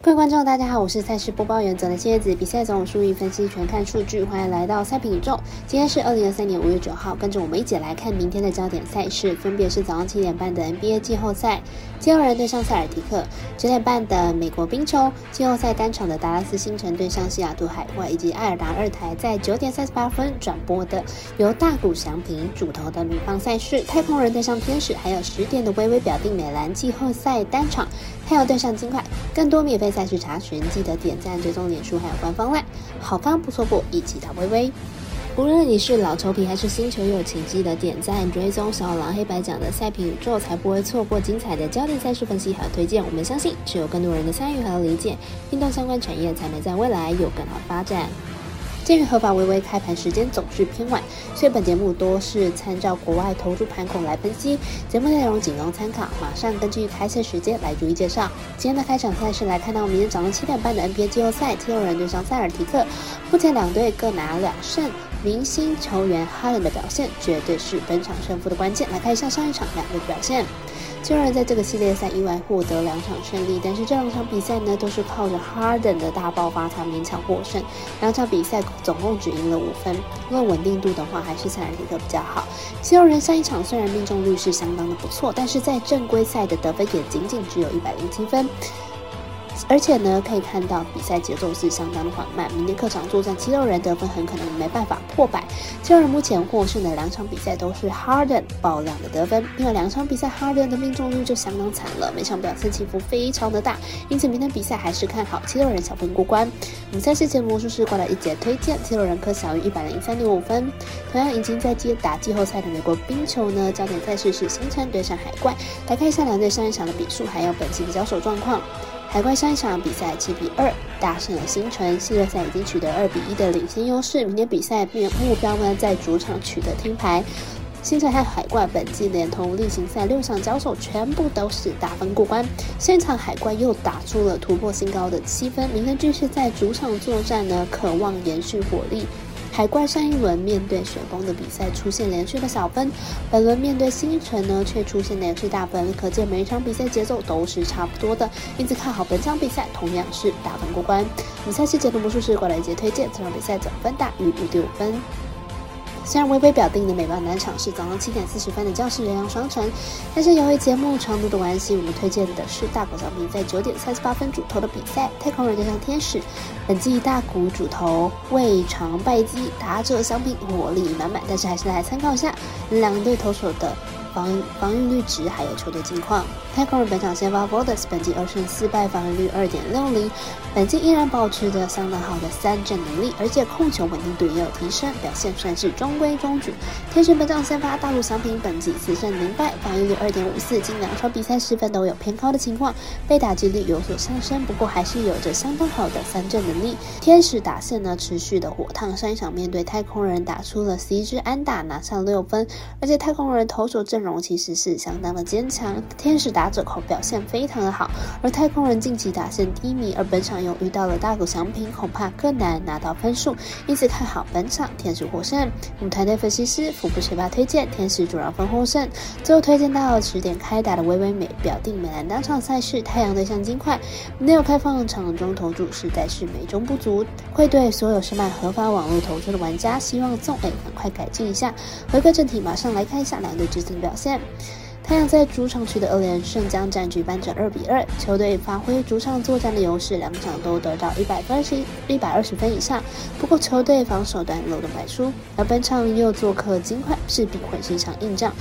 各位观众，大家好，我是赛事播报员泽的蝎子，比赛总有数据分析，全看数据。欢迎来到赛评宇宙。今天是二零二三年五月九号，跟着我们一起来看明天的焦点赛事，分别是早上七点半的 NBA 季后赛，七六人对上塞尔提克；九点半的美国冰球季后赛单场的达拉斯星辰对上西雅图海怪，以及爱尔达二台在九点三十八分转播的由大谷翔平主投的女方赛事，太空人对上天使，还有十点的微微表定美兰季后赛单场，还有对上金块。更多免费赛事查询，记得点赞、追踪脸书，还有官方嘞好康不错过，一起打微微。无论你是老球皮还是新球友，请记得点赞、追踪小狼黑白奖的赛评宇宙，才不会错过精彩的焦点赛事分析和推荐。我们相信，只有更多人的参与和理解，运动相关产业才能在未来有更好发展。鉴于合法微微开盘时间总是偏晚，所以本节目多是参照国外投注盘口来分析，节目内容仅供参考。马上根据开赛时间来逐一介绍。今天的开场赛事来看到明天早上七点半的 NBA 季后赛，七六人对上塞尔提克。目前两队各拿两胜，明星球员哈伦的表现绝对是本场胜负的关键。来看一下上一场两队的表现。虽然在这个系列赛意外获得两场胜利，但是这两场比赛呢，都是靠着 Harden 的大爆发才勉强获胜。两场比赛总共只赢了五分，论稳定度的话，还是塞尔提克比较好。西六人上一场虽然命中率是相当的不错，但是在正规赛的得分也仅仅只有一百零七分。而且呢，可以看到比赛节奏是相当的缓慢。明天客场作战七六人得分很可能没办法破百。七六人目前获胜的两场比赛都是 Harden 爆量的得分，另外两场比赛 Harden 的命中率就相当惨了，每场表现起伏非常的大。因此明天比赛还是看好七六人小分过关。我们赛事节魔术师挂了一节推荐，七六人可小于一百零三点五分。同样已经在接打季后赛的美国冰球呢，焦点赛事是星辰对上海怪。来看一下两队上一场的比数，还有本期的交手状况。海怪上一场比赛七比二大胜了星辰，系列赛已经取得二比一的领先优势。明天比赛目标呢，在主场取得听牌。星辰和海怪本季连同例行赛六场交手，全部都是打分过关。现场海怪又打出了突破新高的七分。明天继续在主场作战呢，渴望延续火力。海怪上一轮面对雪崩的比赛出现连续的小分，本轮面对星辰呢却出现连续大分，可见每一场比赛节奏都是差不多的，因此看好本场比赛同样是大分过关。我们赛事解读魔术师过来一节推荐，这场比赛总分大于五点五分。虽然微微表定的美邦单场是早上七点四十分的教室人阳双城，但是由于节目长度的关系，我们推荐的是大谷翔平在九点三十八分主投的比赛，太空人就像天使。本季大谷主投未尝败绩，打者相比火力满满，但是还是来参考一下两队投手的。防防御率值还有球队近况。太空人本场先发 v o d e s 本季二胜四败，防御率二点六零，本季依然保持着相当好的三振能力，而且控球稳定度也有提升，表现算是中规中矩。天使本场先发大陆翔平，本季四胜零败，防御率二点五四，近两场比赛失分都有偏高的情况，被打击率有所上升，不过还是有着相当好的三振能力。天使打线呢持续的火烫，上一场面对太空人打出了十一支安打，拿下六分，而且太空人投手阵容。容其实是相当的坚强，天使打者口表现非常的好，而太空人近期打线低迷，而本场又遇到了大谷翔平，恐怕更难拿到分数，因此看好本场天使获胜。我们团队分析师福布学霸推荐天使主让分获胜，最后推荐到十点开打的微微美表定美兰当场赛事，太阳对上金块，没有开放场中投注实在是美中不足，会对所有是卖合法网络投注的玩家，希望纵 A 赶快改进一下。回归正题，马上来看一下两队之间的表。现太阳在主场取得二连胜，将占据扳成二比二。球队发挥主场作战的优势，两场都得到一百分十一百二十分以上。不过球队防守端漏洞百出，而本场又做客金块，势必会是一场硬仗。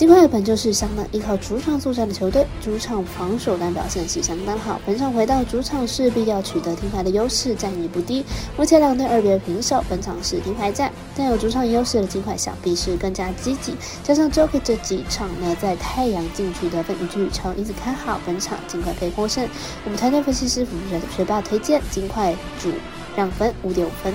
金块本就是相当依靠主场作战的球队，主场防守端表现是相当好。本场回到主场势必要取得停牌的优势，战意不低。目前两队二比二平手，本场是停牌战，但有主场优势的金块想必是更加积极。加上 Joker 这几场呢，在太阳禁区得分一举超，因此看好本场金块可以获胜。我们团队分析师服学学霸推荐金块主让分五点五分。